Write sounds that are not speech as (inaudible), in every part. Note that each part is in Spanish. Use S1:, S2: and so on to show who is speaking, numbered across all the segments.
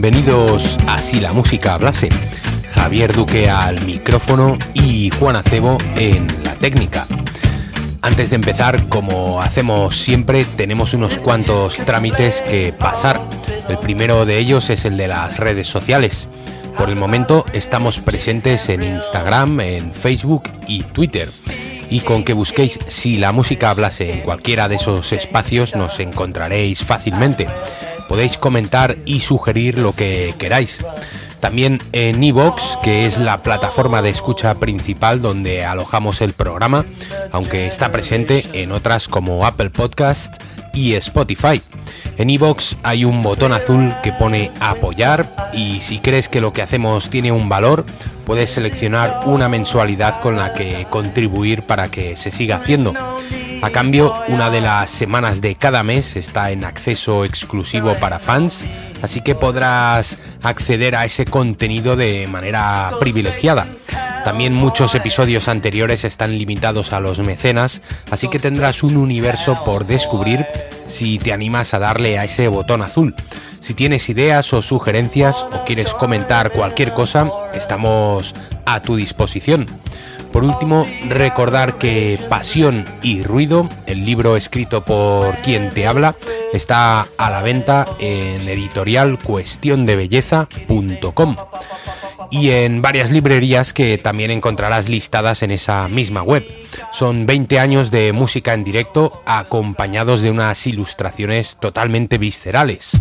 S1: Bienvenidos a Si la música hablase. Javier Duque al micrófono y Juan Acebo en la técnica. Antes de empezar, como hacemos siempre, tenemos unos cuantos trámites que pasar. El primero de ellos es el de las redes sociales. Por el momento estamos presentes en Instagram, en Facebook y Twitter. Y con que busquéis si la música hablase en cualquiera de esos espacios nos encontraréis fácilmente podéis comentar y sugerir lo que queráis. También en Evox, que es la plataforma de escucha principal donde alojamos el programa, aunque está presente en otras como Apple Podcast y Spotify. En Evox hay un botón azul que pone apoyar y si crees que lo que hacemos tiene un valor, puedes seleccionar una mensualidad con la que contribuir para que se siga haciendo. A cambio, una de las semanas de cada mes está en acceso exclusivo para fans, así que podrás acceder a ese contenido de manera privilegiada. También muchos episodios anteriores están limitados a los mecenas, así que tendrás un universo por descubrir si te animas a darle a ese botón azul. Si tienes ideas o sugerencias o quieres comentar cualquier cosa, estamos a tu disposición. Por último, recordar que Pasión y Ruido, el libro escrito por quien te habla, está a la venta en editorial cuestiondebelleza.com y en varias librerías que también encontrarás listadas en esa misma web. Son 20 años de música en directo acompañados de unas ilustraciones totalmente viscerales.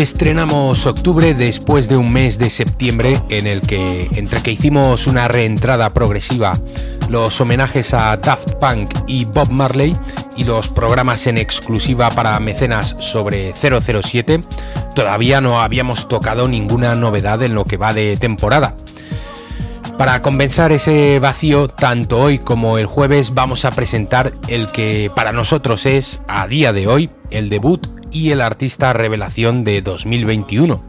S1: Estrenamos octubre después de un mes de septiembre en el que, entre que hicimos una reentrada progresiva, los homenajes a Daft Punk y Bob Marley y los programas en exclusiva para mecenas sobre 007, todavía no habíamos tocado ninguna novedad en lo que va de temporada. Para compensar ese vacío, tanto hoy como el jueves vamos a presentar el que para nosotros es, a día de hoy, el debut y el artista revelación de 2021.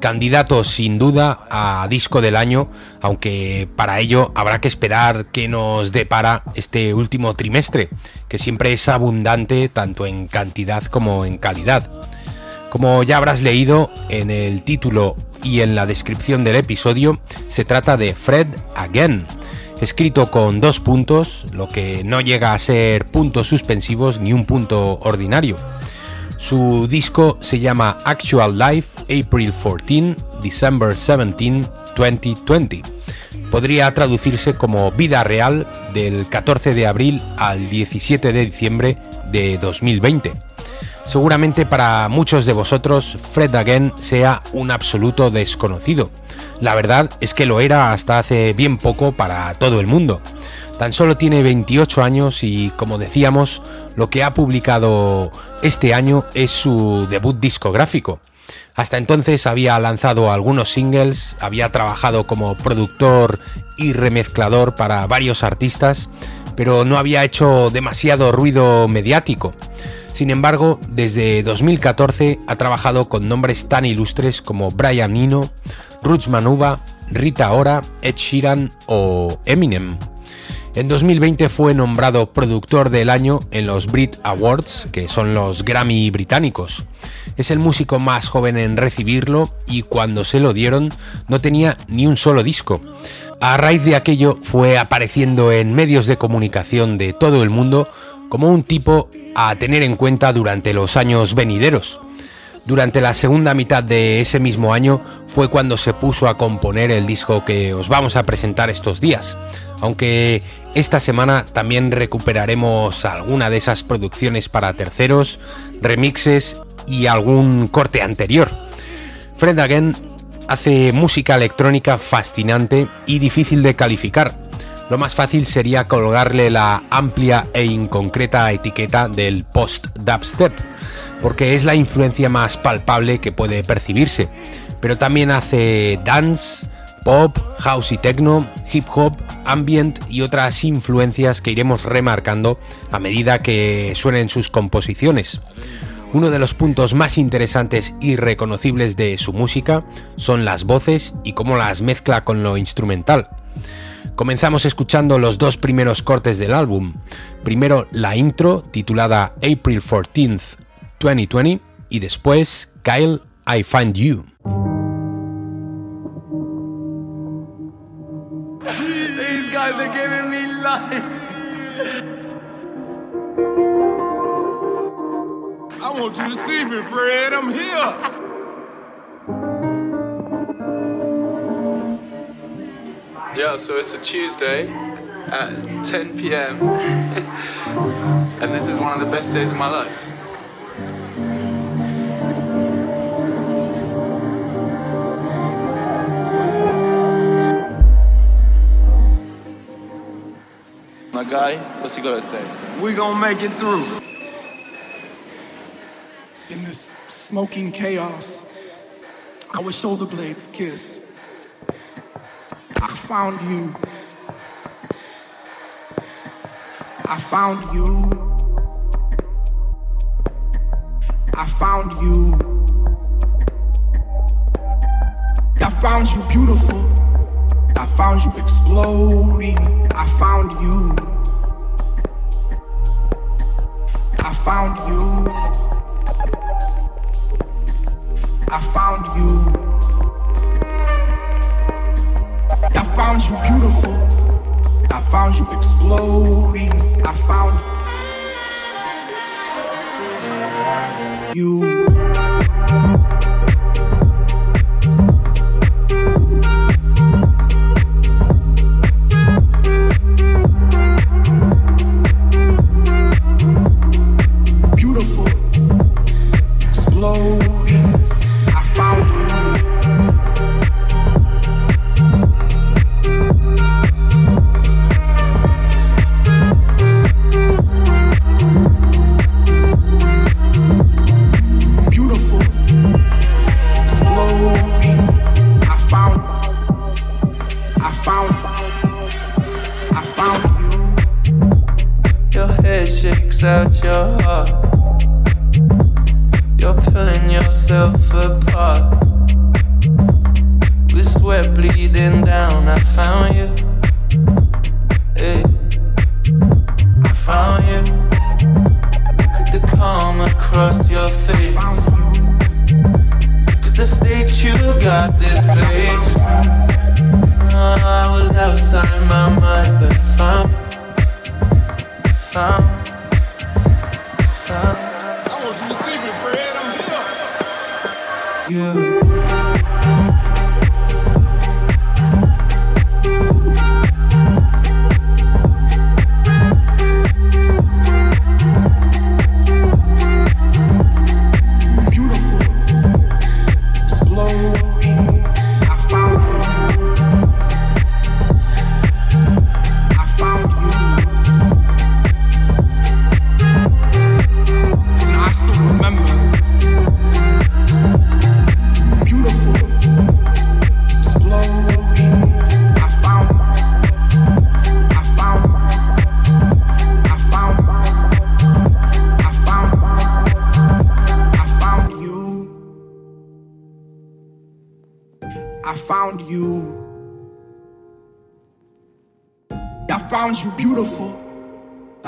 S1: Candidato sin duda a disco del año, aunque para ello habrá que esperar que nos depara este último trimestre, que siempre es abundante tanto en cantidad como en calidad. Como ya habrás leído en el título y en la descripción del episodio, se trata de Fred Again, escrito con dos puntos, lo que no llega a ser puntos suspensivos ni un punto ordinario. Su disco se llama Actual Life April 14, December 17, 2020. Podría traducirse como Vida Real del 14 de abril al 17 de diciembre de 2020. Seguramente para muchos de vosotros Fred Again sea un absoluto desconocido. La verdad es que lo era hasta hace bien poco para todo el mundo. Tan solo tiene 28 años y, como decíamos, lo que ha publicado este año es su debut discográfico. Hasta entonces había lanzado algunos singles, había trabajado como productor y remezclador para varios artistas, pero no había hecho demasiado ruido mediático. Sin embargo, desde 2014 ha trabajado con nombres tan ilustres como Brian Eno, Roots Manuba, Rita Ora, Ed Sheeran o Eminem. En 2020 fue nombrado productor del año en los Brit Awards, que son los Grammy británicos. Es el músico más joven en recibirlo y cuando se lo dieron no tenía ni un solo disco. A raíz de aquello fue apareciendo en medios de comunicación de todo el mundo como un tipo a tener en cuenta durante los años venideros. Durante la segunda mitad de ese mismo año fue cuando se puso a componer el disco que os vamos a presentar estos días, aunque esta semana también recuperaremos alguna de esas producciones para terceros, remixes y algún corte anterior. Fred Again hace música electrónica fascinante y difícil de calificar. Lo más fácil sería colgarle la amplia e inconcreta etiqueta del post-dubstep, porque es la influencia más palpable que puede percibirse. Pero también hace dance, pop, house y techno, hip hop, ambient y otras influencias que iremos remarcando a medida que suenen sus composiciones. Uno de los puntos más interesantes y reconocibles de su música son las voces y cómo las mezcla con lo instrumental. Comenzamos escuchando los dos primeros cortes del álbum. Primero la intro titulada April 14th 2020 y después Kyle I Find You. (laughs)
S2: I want you to see me, Fred. I'm here.
S3: Yeah, so it's a Tuesday at 10 p.m. (laughs) and this is one of the best days of my life. My guy, what's he gonna say?
S2: We gonna make it through. In this smoking chaos, our shoulder blades kissed. I found you. I found you. I found you. I found you beautiful. I found you exploding. I found you. I found you. I found you. I found you beautiful. I found you exploding. I found you.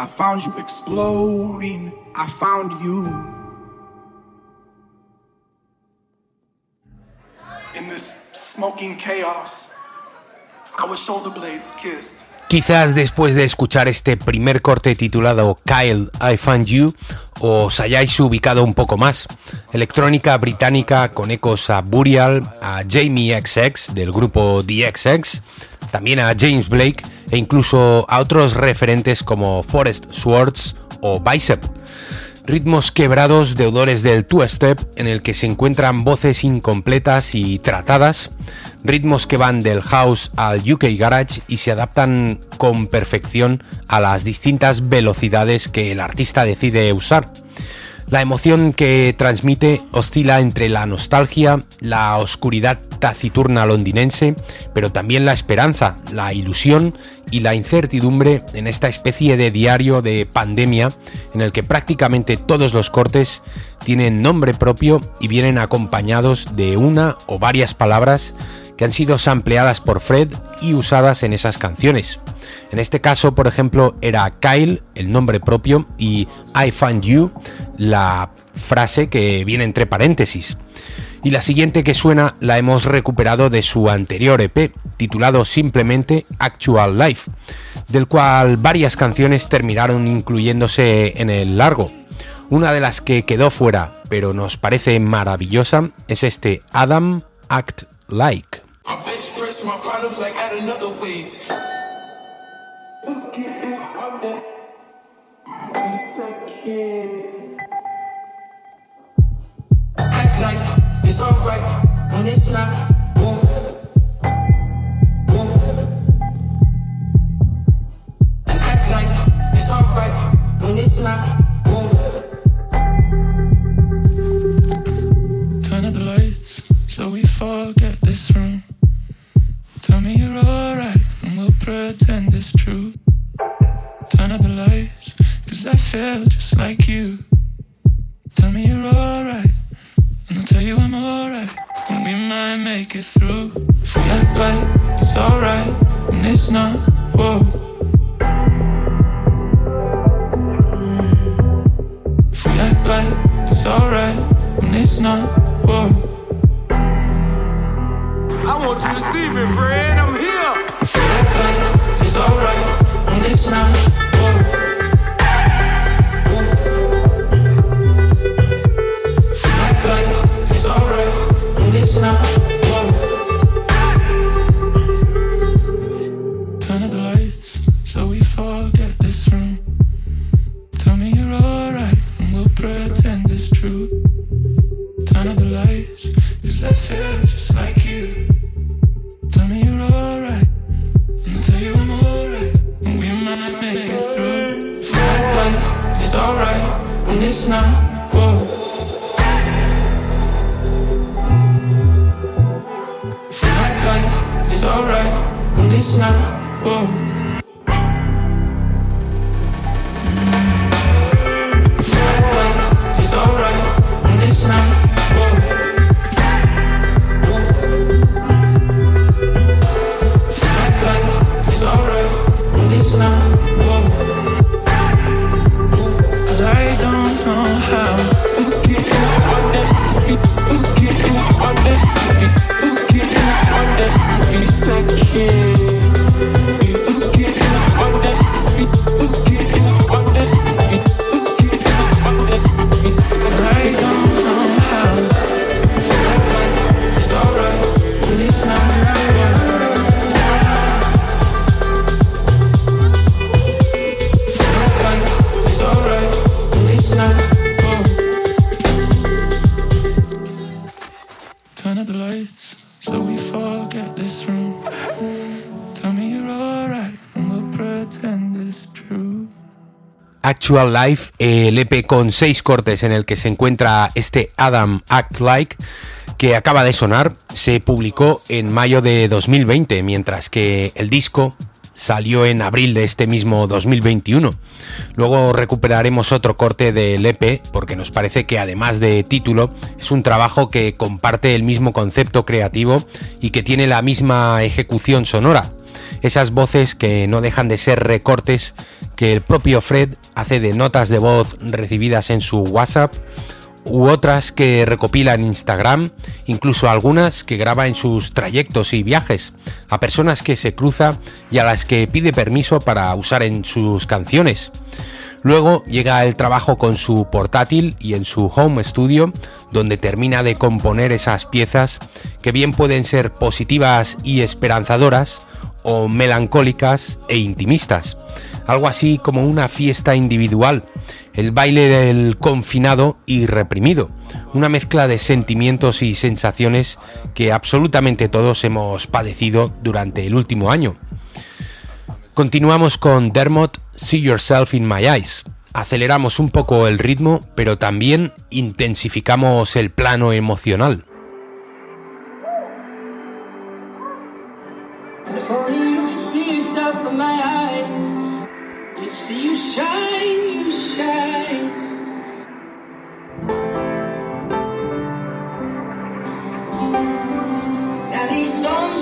S2: I found you exploding. I found you. In this smoking chaos, our shoulder blades kissed.
S1: Quizás después de escuchar este primer corte titulado Kyle, I Found You, os hayáis ubicado un poco más. Electrónica británica con ecos a Burial, a Jamie XX del grupo The XX, también a James Blake e incluso a otros referentes como Forest Swords o Bicep. Ritmos quebrados deudores del two-step en el que se encuentran voces incompletas y tratadas, ritmos que van del house al UK Garage y se adaptan con perfección a las distintas velocidades que el artista decide usar. La emoción que transmite oscila entre la nostalgia, la oscuridad taciturna londinense, pero también la esperanza, la ilusión y la incertidumbre en esta especie de diario de pandemia en el que prácticamente todos los cortes tienen nombre propio y vienen acompañados de una o varias palabras que han sido sampleadas por Fred y usadas en esas canciones. En este caso, por ejemplo, era Kyle, el nombre propio, y I Find You, la frase que viene entre paréntesis. Y la siguiente que suena la hemos recuperado de su anterior EP, titulado simplemente Actual Life, del cual varias canciones terminaron incluyéndose en el largo. Una de las que quedó fuera, pero nos parece maravillosa, es este Adam Act Like.
S2: I express my problems like at another wage. Act like it's alright when it's not. Boom. Boom. And act like it's alright when it's not.
S4: Turn out the lights so we forget this room. Tell me you're alright and we'll pretend it's true. Turn out the lights, cause I feel just like you. Tell me you're alright and I'll tell you I'm alright. And we might make it through. Act like it's alright and it's not, whoa. Act like it's alright and it's not, whoa.
S2: I want you to see me, Fred. I'm here.
S4: We act it's alright and it's not. Turn out the lights so we forget this room. Tell me you're alright and we'll pretend it's true. Turn out the lights, cause I feel it's not. Like it's alright it's not.
S1: Actual Life, el EP con seis cortes en el que se encuentra este Adam Act Like, que acaba de sonar, se publicó en mayo de 2020, mientras que el disco salió en abril de este mismo 2021. Luego recuperaremos otro corte del EP porque nos parece que además de título es un trabajo que comparte el mismo concepto creativo y que tiene la misma ejecución sonora. Esas voces que no dejan de ser recortes que el propio Fred hace de notas de voz recibidas en su WhatsApp u otras que recopila en Instagram, incluso algunas que graba en sus trayectos y viajes, a personas que se cruza y a las que pide permiso para usar en sus canciones. Luego llega el trabajo con su portátil y en su home studio, donde termina de componer esas piezas que bien pueden ser positivas y esperanzadoras o melancólicas e intimistas algo así como una fiesta individual, el baile del confinado y reprimido, una mezcla de sentimientos y sensaciones que absolutamente todos hemos padecido durante el último año. Continuamos con Dermot, See Yourself in My Eyes. Aceleramos un poco el ritmo, pero también intensificamos el plano emocional. See you shine, you shine. Now these songs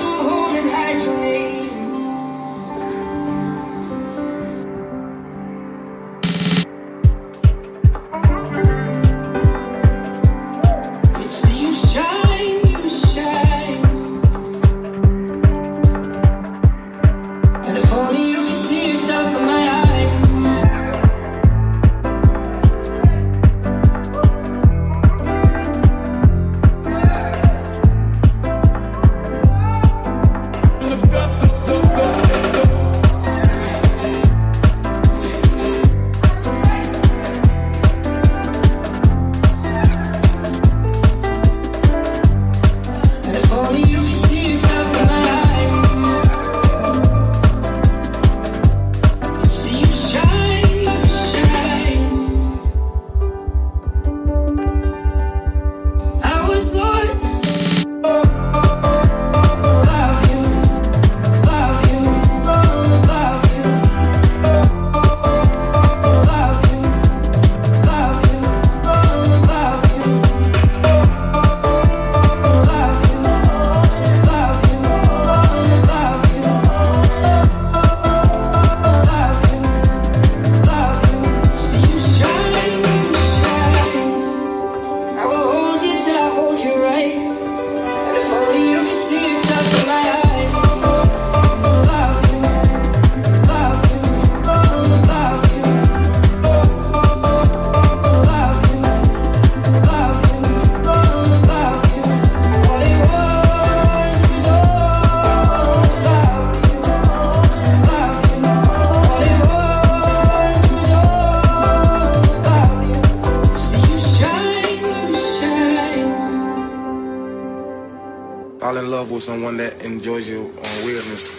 S1: someone that enjoys your uh, weirdness,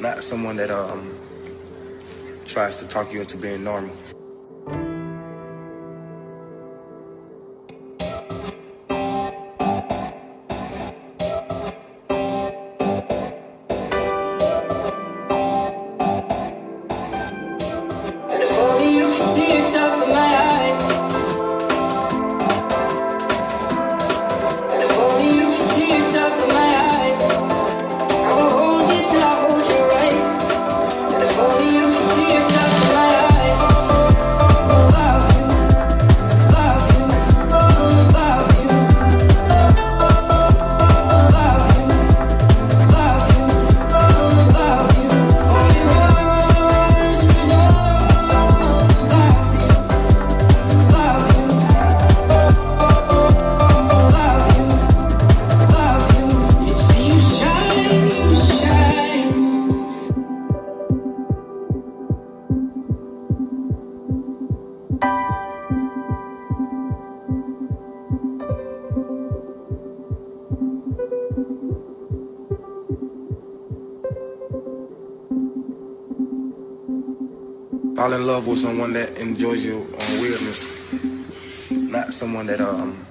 S1: not someone that um tries to
S5: talk you into being normal. In love with someone that enjoys your weirdness, not someone that um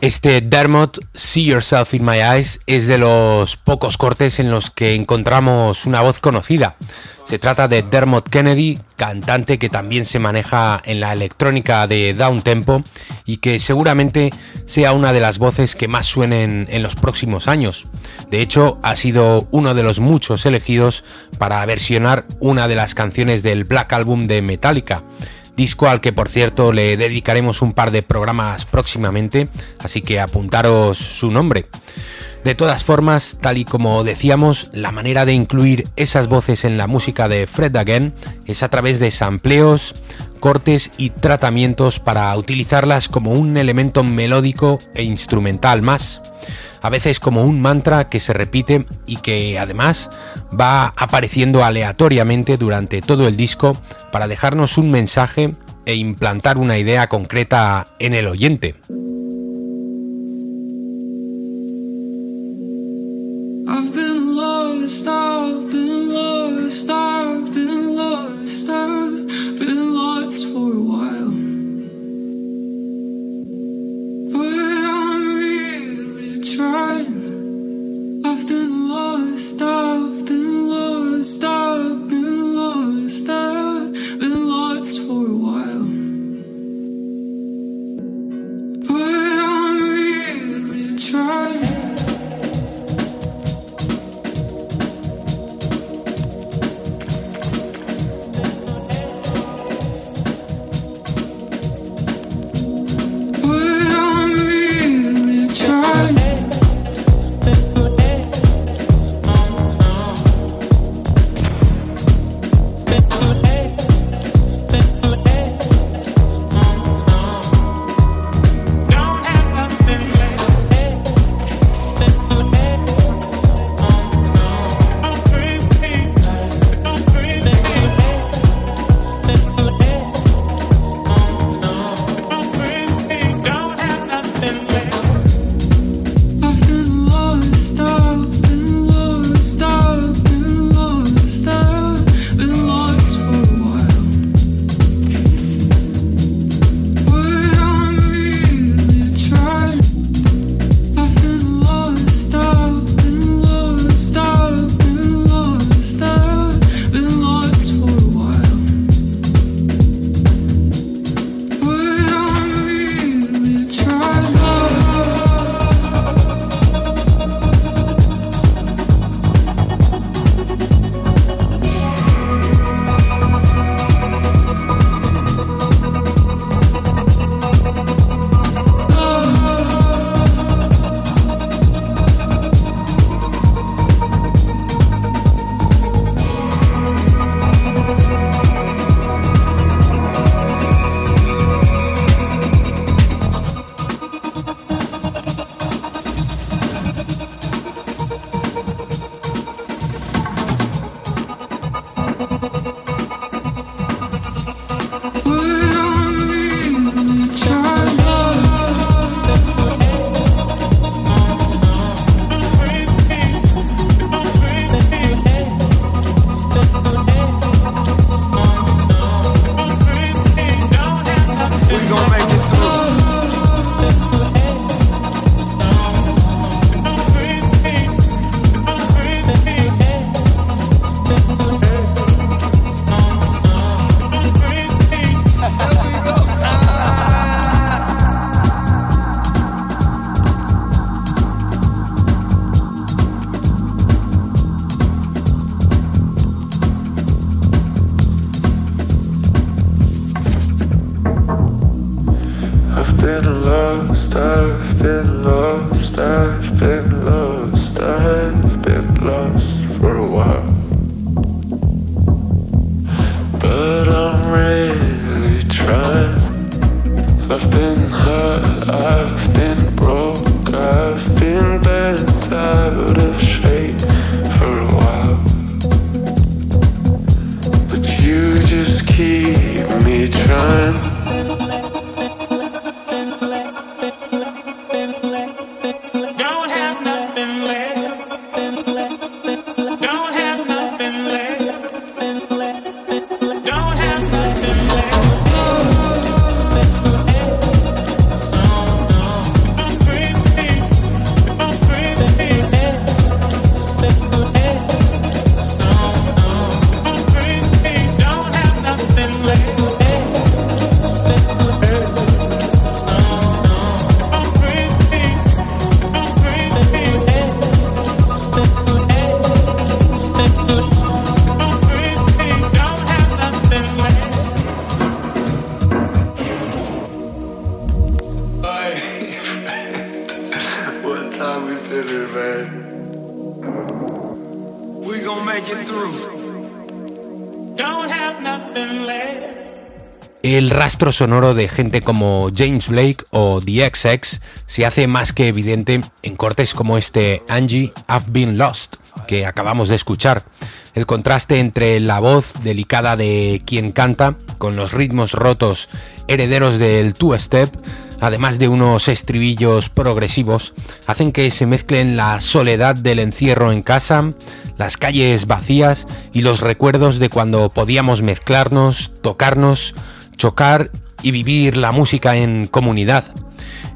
S1: Este Dermot, See Yourself in My Eyes, es de los pocos cortes en los que encontramos una voz conocida. Se trata de Dermot Kennedy, cantante que también se maneja en la electrónica de down tempo y que seguramente sea una de las voces que más suenen en los próximos años. De hecho, ha sido uno de los muchos elegidos para versionar una de las canciones del Black Album de Metallica disco al que por cierto le dedicaremos un par de programas próximamente, así que apuntaros su nombre. De todas formas, tal y como decíamos, la manera de incluir esas voces en la música de Fred Again es a través de sampleos, cortes y tratamientos para utilizarlas como un elemento melódico e instrumental más a veces como un mantra que se repite y que además va apareciendo aleatoriamente durante todo el disco para dejarnos un mensaje e implantar una idea concreta en el oyente. Sonoro de gente como James Blake o The XX se hace más que evidente en cortes como este Angie, I've Been Lost, que acabamos de escuchar. El contraste entre la voz delicada de quien canta con los ritmos rotos herederos del two-step, además de unos estribillos progresivos, hacen que se mezclen la soledad del encierro en casa, las calles vacías y los recuerdos de cuando podíamos mezclarnos, tocarnos, chocar y vivir la música en comunidad.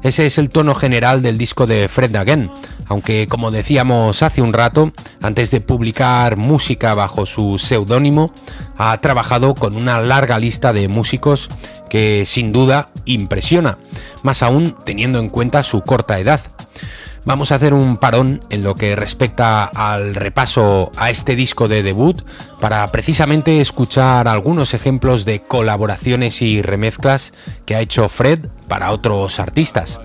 S1: Ese es el tono general del disco de Fred Again, aunque como decíamos hace un rato, antes de publicar música bajo su seudónimo, ha trabajado con una larga lista de músicos que sin duda impresiona, más aún teniendo en cuenta su corta edad. Vamos a hacer un parón en lo que respecta al repaso a este disco de debut para precisamente escuchar algunos ejemplos de colaboraciones y remezclas que ha hecho Fred para otros artistas.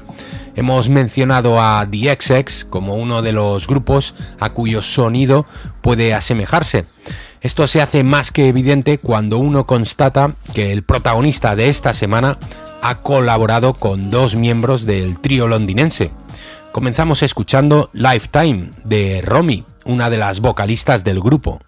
S1: Hemos mencionado a The XX como uno de los grupos a cuyo sonido puede asemejarse. Esto se hace más que evidente cuando uno constata que el protagonista de esta semana ha colaborado con dos miembros del trío londinense. Comenzamos escuchando Lifetime de Romy, una de las vocalistas del grupo.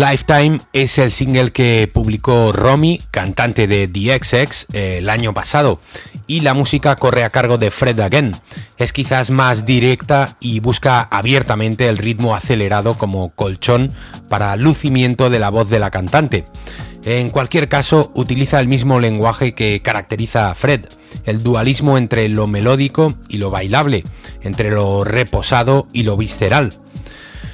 S1: Lifetime es el single que publicó Romy, cantante de The XX, el año pasado, y la música corre a cargo de Fred Again. Es quizás más directa y busca abiertamente el ritmo acelerado como colchón para lucimiento de la voz de la cantante. En cualquier caso, utiliza el mismo lenguaje que caracteriza a Fred, el dualismo entre lo melódico y lo bailable, entre lo reposado y lo visceral.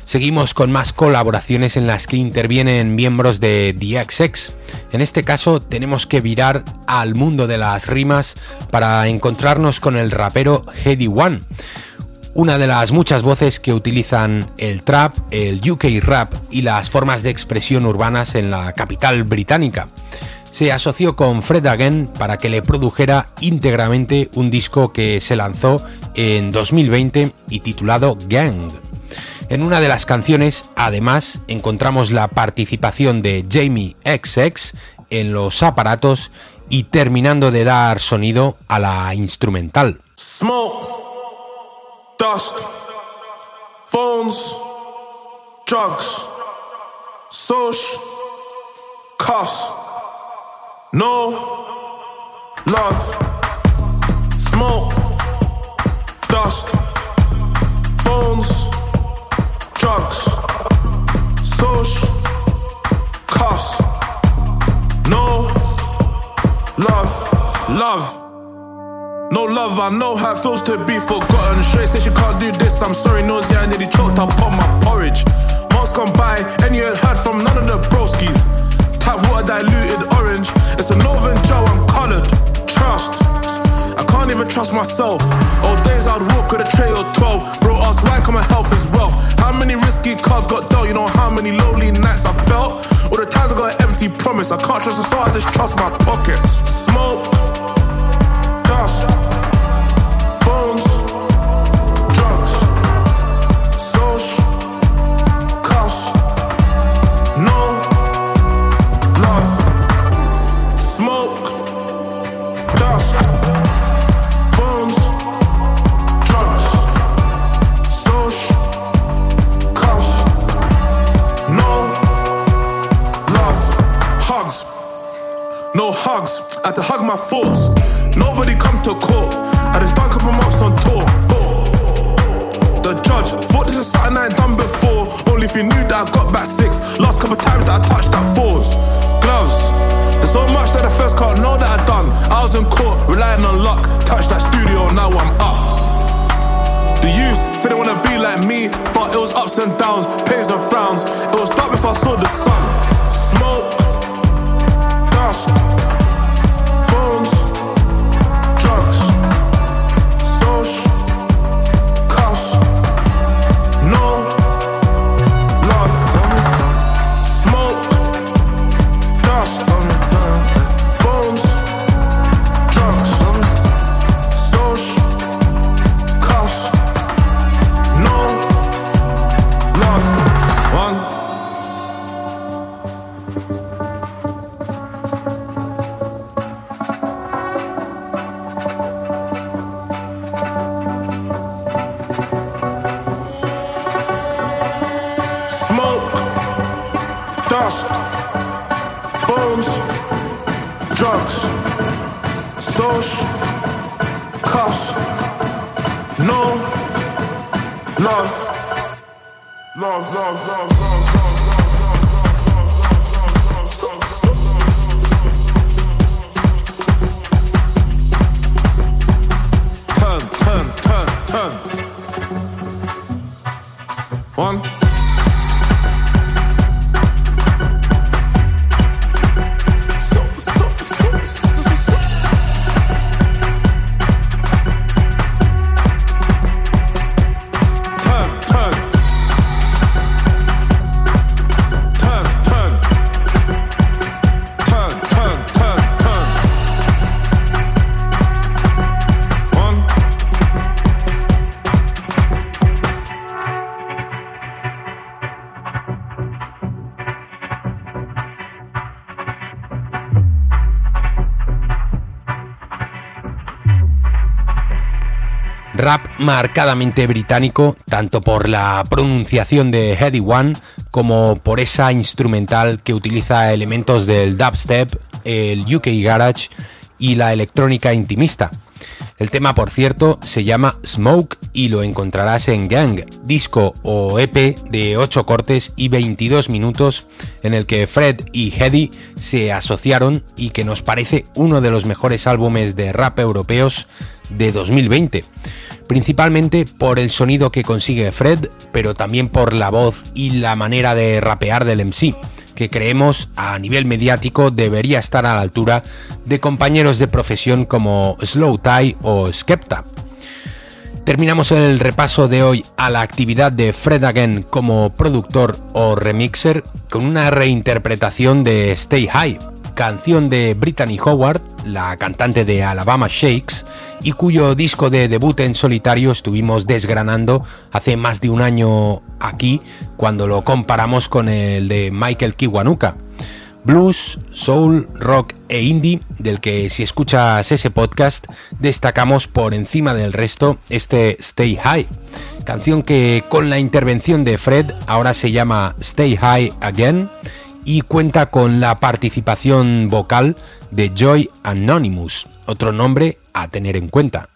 S1: Seguimos con más colaboraciones en las que intervienen miembros de The XX. En este caso tenemos que virar al mundo de las rimas para encontrarnos con el rapero Heady One, una de las muchas voces que utilizan el trap, el UK rap y las formas de expresión urbanas en la capital británica. Se asoció con Fred Again para que le produjera íntegramente un disco que se lanzó en 2020 y titulado Gang. En una de las canciones, además, encontramos la participación de Jamie XX en los aparatos y terminando de dar sonido a la instrumental.
S6: Smoke, dust, phones, drugs, social, cuss, no love, smoke, dust, phones. Drugs, social, cost, no love, love. No love, I know how it feels to be forgotten. Straight say she can't do this, I'm sorry, nosy, I nearly choked up on my porridge. Months gone by, and you ain't heard from none of the broskies. Tap water diluted orange, it's a Northern Joe, I'm coloured. Trust. I can't even trust myself. Old days I'd walk with a tray or 12. Bro, ask why come my health is wealth. How many risky cards got dealt? You know how many lonely nights I felt? All the times I got an empty promise. I can't trust the soul, I just trust my pockets. Smoke, dust, My thoughts. Nobody come to court. I just done couple months on tour. The judge thought this is something I ain't done before. Only if you knew that I got back six. Last couple times that I touched that fours. Gloves. There's so much that I first can't know that I done. I was in court, relying on luck. Touched that studio, now I'm up. The youth, they don't wanna be like me, but it was ups and downs, pains and frowns. It was dark before I saw the sun. Smoke, dust.
S1: cars,
S6: phones, drugs, social costs, no love, love, love, love, love. love.
S1: Marcadamente británico, tanto por la pronunciación de Heady One como por esa instrumental que utiliza elementos del dubstep, el UK Garage y la electrónica intimista. El tema, por cierto, se llama Smoke y lo encontrarás en Gang, disco o EP de 8 cortes y 22 minutos en el que Fred y Hedy se asociaron y que nos parece uno de los mejores álbumes de rap europeos de 2020. Principalmente por el sonido que consigue Fred, pero también por la voz y la manera de rapear del MC que creemos a nivel mediático debería estar a la altura de compañeros de profesión como Slow Tie o Skepta. Terminamos el repaso de hoy a la actividad de Fred Again como productor o remixer con una reinterpretación de Stay High, canción de Brittany Howard, la cantante de Alabama Shakes, y cuyo disco de debut en solitario estuvimos desgranando hace más de un año aquí cuando lo comparamos con el de Michael Kiwanuka. Blues, soul, rock e indie, del que si escuchas ese podcast destacamos por encima del resto este Stay High, canción que con la intervención de Fred ahora se llama Stay High Again y cuenta con la participación vocal de Joy Anonymous, otro nombre a tener en cuenta.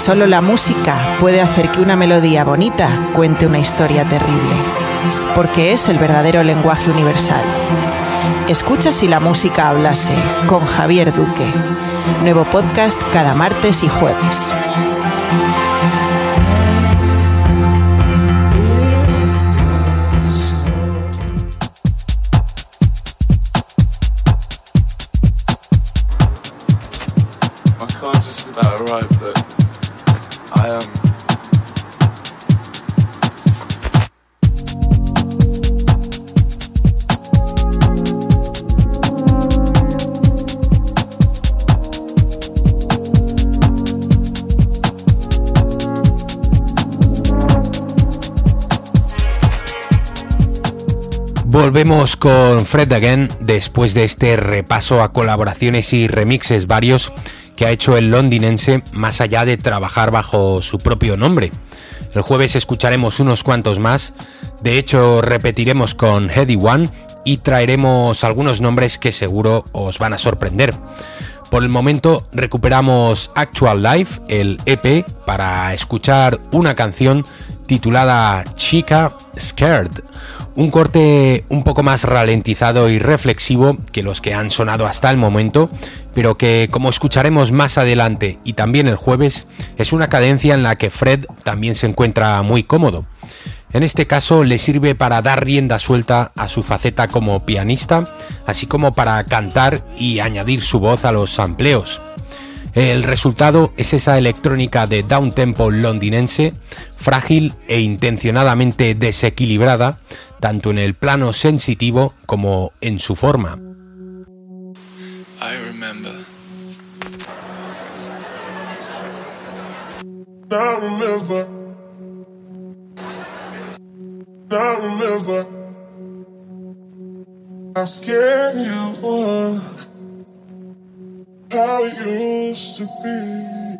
S7: Solo la música puede hacer que una melodía bonita cuente una historia terrible, porque es el verdadero lenguaje universal. Escucha si la música hablase con Javier Duque. Nuevo podcast cada martes y jueves.
S1: Con Fred Again después de este repaso a colaboraciones y remixes varios que ha hecho el londinense más allá de trabajar bajo su propio nombre. El jueves escucharemos unos cuantos más, de hecho repetiremos con Heady One y traeremos algunos nombres que seguro os van a sorprender. Por el momento recuperamos Actual Life, el EP, para escuchar una canción titulada Chica Scared un corte un poco más ralentizado y reflexivo que los que han sonado hasta el momento, pero que como escucharemos más adelante y también el jueves, es una cadencia en la que Fred también se encuentra muy cómodo. En este caso le sirve para dar rienda suelta a su faceta como pianista, así como para cantar y añadir su voz a los sampleos. El resultado es esa electrónica de down tempo londinense, frágil e intencionadamente desequilibrada, tanto en el plano sensitivo como en su forma. how it used to be.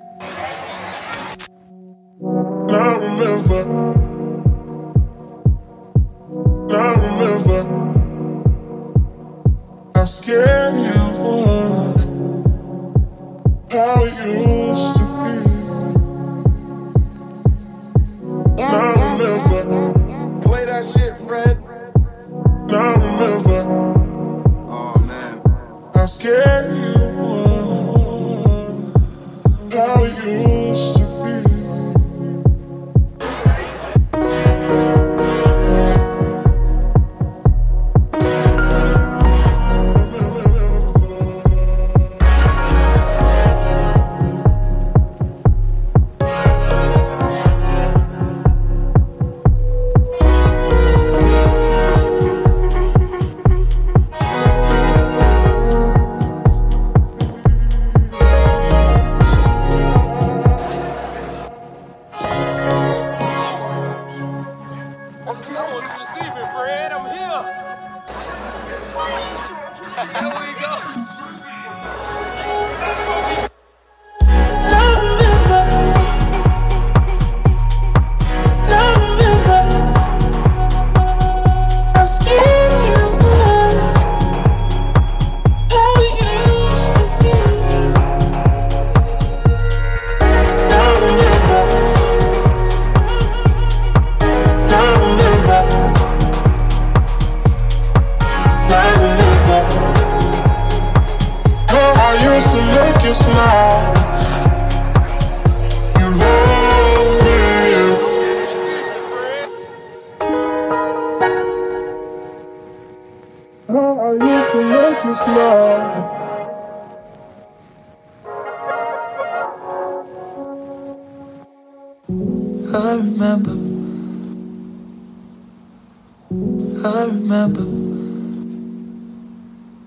S1: this love. I remember. I remember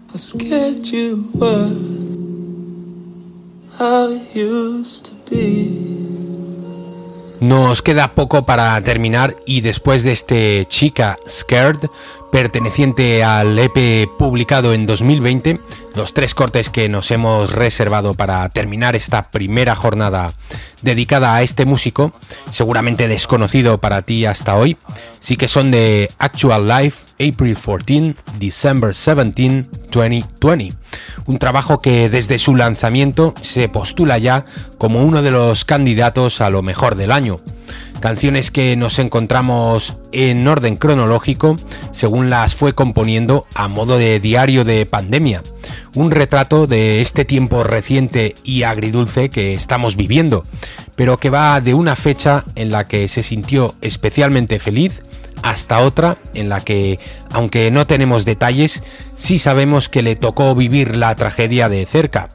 S1: how scared you were, how it used to be. Nos queda poco para terminar y después de este Chica Scared, perteneciente al EP publicado en 2020, los tres cortes que nos hemos reservado para terminar esta primera jornada dedicada a este músico, seguramente desconocido para ti hasta hoy, sí que son de Actual Life, April 14, December 17, 2020. Un trabajo que desde su lanzamiento se postula ya como uno de los candidatos a lo mejor del año canciones que nos encontramos en orden cronológico según las fue componiendo a modo de diario de pandemia, un retrato de este tiempo reciente y agridulce que estamos viviendo, pero que va de una fecha en la que se sintió especialmente feliz hasta otra en la que, aunque no tenemos detalles, sí sabemos que le tocó vivir la tragedia de cerca.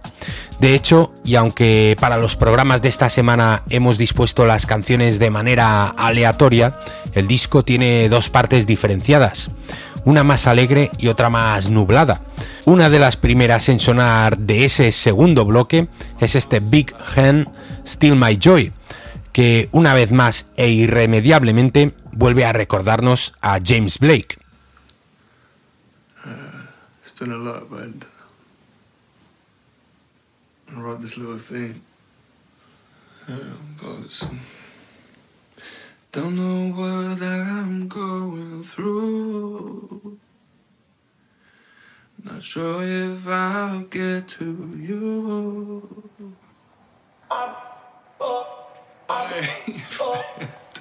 S1: De hecho, y aunque para los programas de esta semana hemos dispuesto las canciones de manera aleatoria, el disco tiene dos partes diferenciadas, una más alegre y otra más nublada. Una de las primeras en sonar de ese segundo bloque es este Big Hand Still My Joy, que una vez más e irremediablemente vuelve a recordarnos a James Blake.
S4: I wrote this little thing. Yeah, goes. Don't know what I'm going through. Not sure if I'll get to you.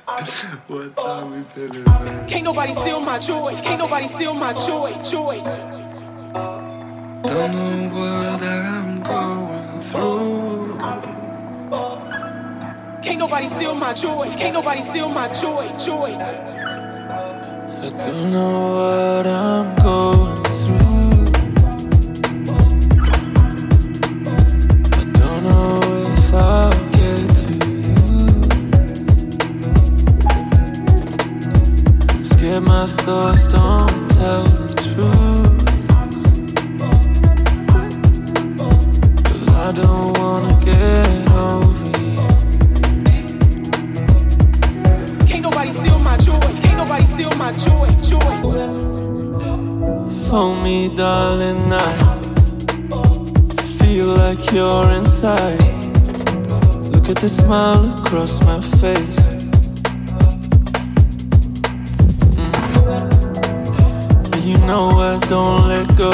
S4: What time we feeling, man?
S8: Can't nobody steal my joy. Can't nobody steal my joy. Joy.
S4: Don't know what I'm going through.
S8: Can't nobody steal my joy. Can't nobody steal my joy. Joy.
S4: I don't know what I'm going I'm my thoughts don't tell the truth. But I don't wanna get over you.
S8: Can't nobody steal my joy. Can't nobody steal my joy. Joy.
S4: Phone me, darling. I feel like you're inside. Look at the smile across my face. Know I don't let go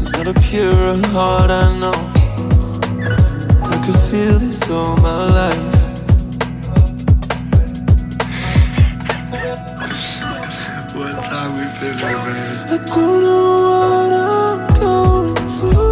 S4: It's not a pure heart, I know. I could feel this all my life. what time we man? I don't know what I'm going through.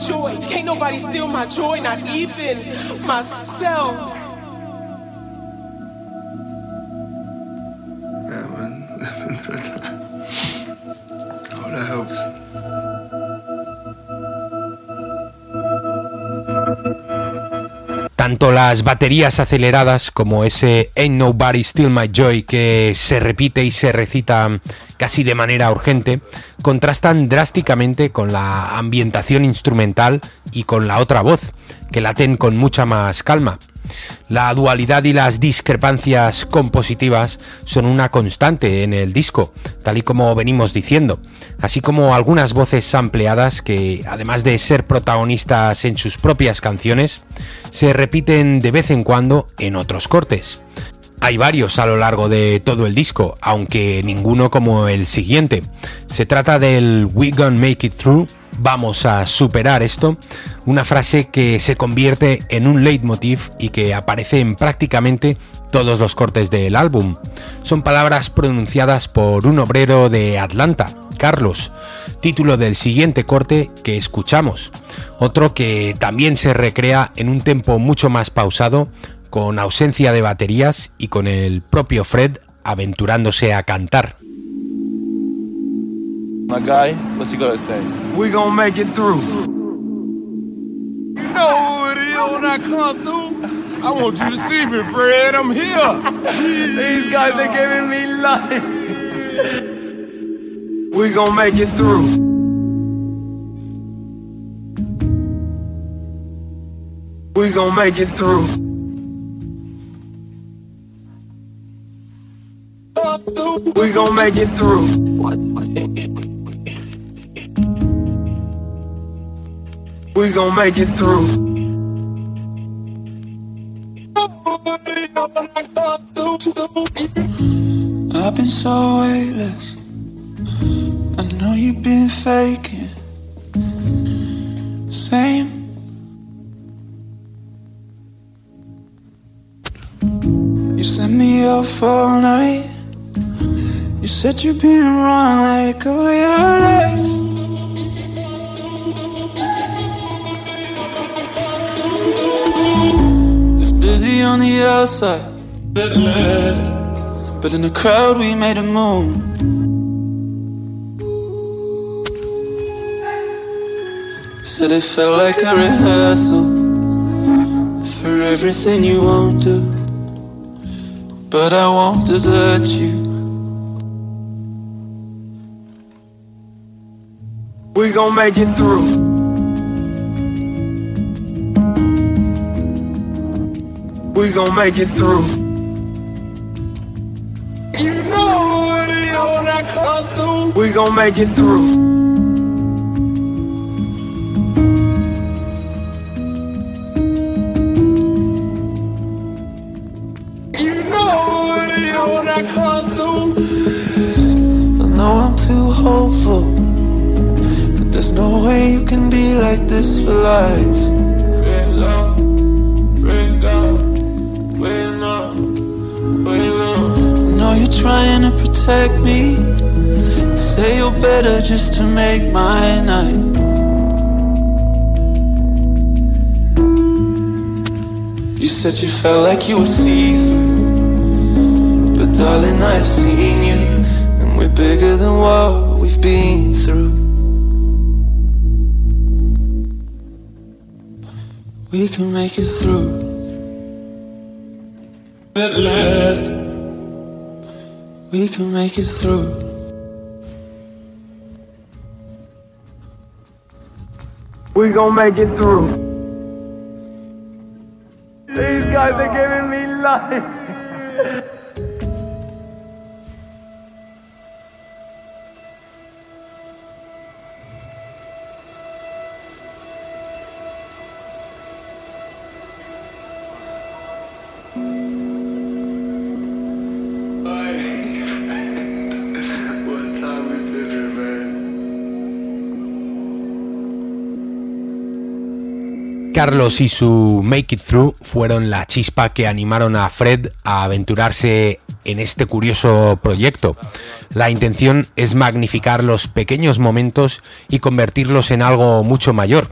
S8: Joy. Can't nobody steal my joy, not even myself.
S3: Yeah, man. oh, that helps.
S1: Tanto las baterías aceleradas como ese Ain't Nobody Steal My Joy que se repite y se recita casi de manera urgente, contrastan drásticamente con la ambientación instrumental y con la otra voz, que laten con mucha más calma. La dualidad y las discrepancias compositivas son una constante en el disco, tal y como venimos diciendo, así como algunas voces ampliadas que, además de ser protagonistas en sus propias canciones, se repiten de vez en cuando en otros cortes. Hay varios a lo largo de todo el disco, aunque ninguno como el siguiente. Se trata del We Gonna Make It Through, vamos a superar esto, una frase que se convierte en un leitmotiv y que aparece en prácticamente todos los cortes del álbum. Son palabras pronunciadas por un obrero de Atlanta, Carlos, título del siguiente corte que escuchamos, otro que también se recrea en un tempo mucho más pausado, con ausencia de baterías y con el propio Fred aventurándose a cantar.
S9: My guy, what's he gotta say?
S6: We gon' make it through. You know who it is when I come through. I want you to see me, Fred. I'm here.
S9: These guys are giving me life.
S6: We gon' make it through. We gon' make it through. We gon' make it through. We gon' make it through.
S4: I've been so weightless. I know you've been faking. Same. You sent me up for night. Said you've been wrong like all your life. It's busy on the outside, last. But in the crowd, we made a moon. Said it felt like a rehearsal for everything you won't do. But I won't desert you.
S6: We gon' make it through. We gon' make it through. You know what it when I come through. We gon' make it through. You know what I come through.
S4: I know I'm too hopeful. There's no way you can be like this for life. I know you're trying to protect me. Say you're better just to make my night. You said you felt like you were see through. But darling, I've seen you. And we're bigger than what we've been We can make it through. At last, we can make it through.
S6: We gonna make it through.
S9: These guys are giving me life.
S1: Carlos y su Make It Through fueron la chispa que animaron a Fred a aventurarse en este curioso proyecto. La intención es magnificar los pequeños momentos y convertirlos en algo mucho mayor.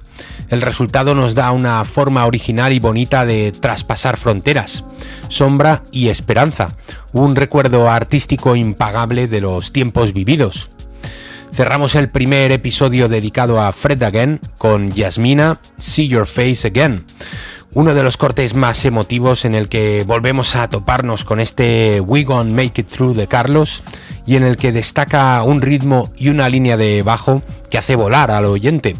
S1: El resultado nos da una forma original y bonita de traspasar fronteras, sombra y esperanza, un recuerdo artístico impagable de los tiempos vividos. Cerramos el primer episodio dedicado a Fred Again con Yasmina, See Your Face Again, uno de los cortes más emotivos en el que volvemos a toparnos con este We Gon' Make It Through de Carlos y en el que destaca un ritmo y una línea de bajo que hace volar al oyente.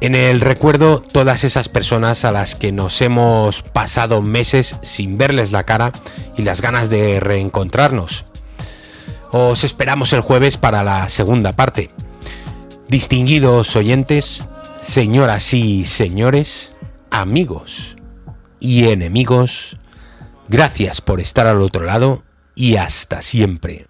S1: En el recuerdo todas esas personas a las que nos hemos pasado meses sin verles la cara y las ganas de reencontrarnos. Os esperamos el jueves para la segunda parte. Distinguidos oyentes, señoras y señores, amigos y enemigos, gracias por estar al otro lado y hasta siempre.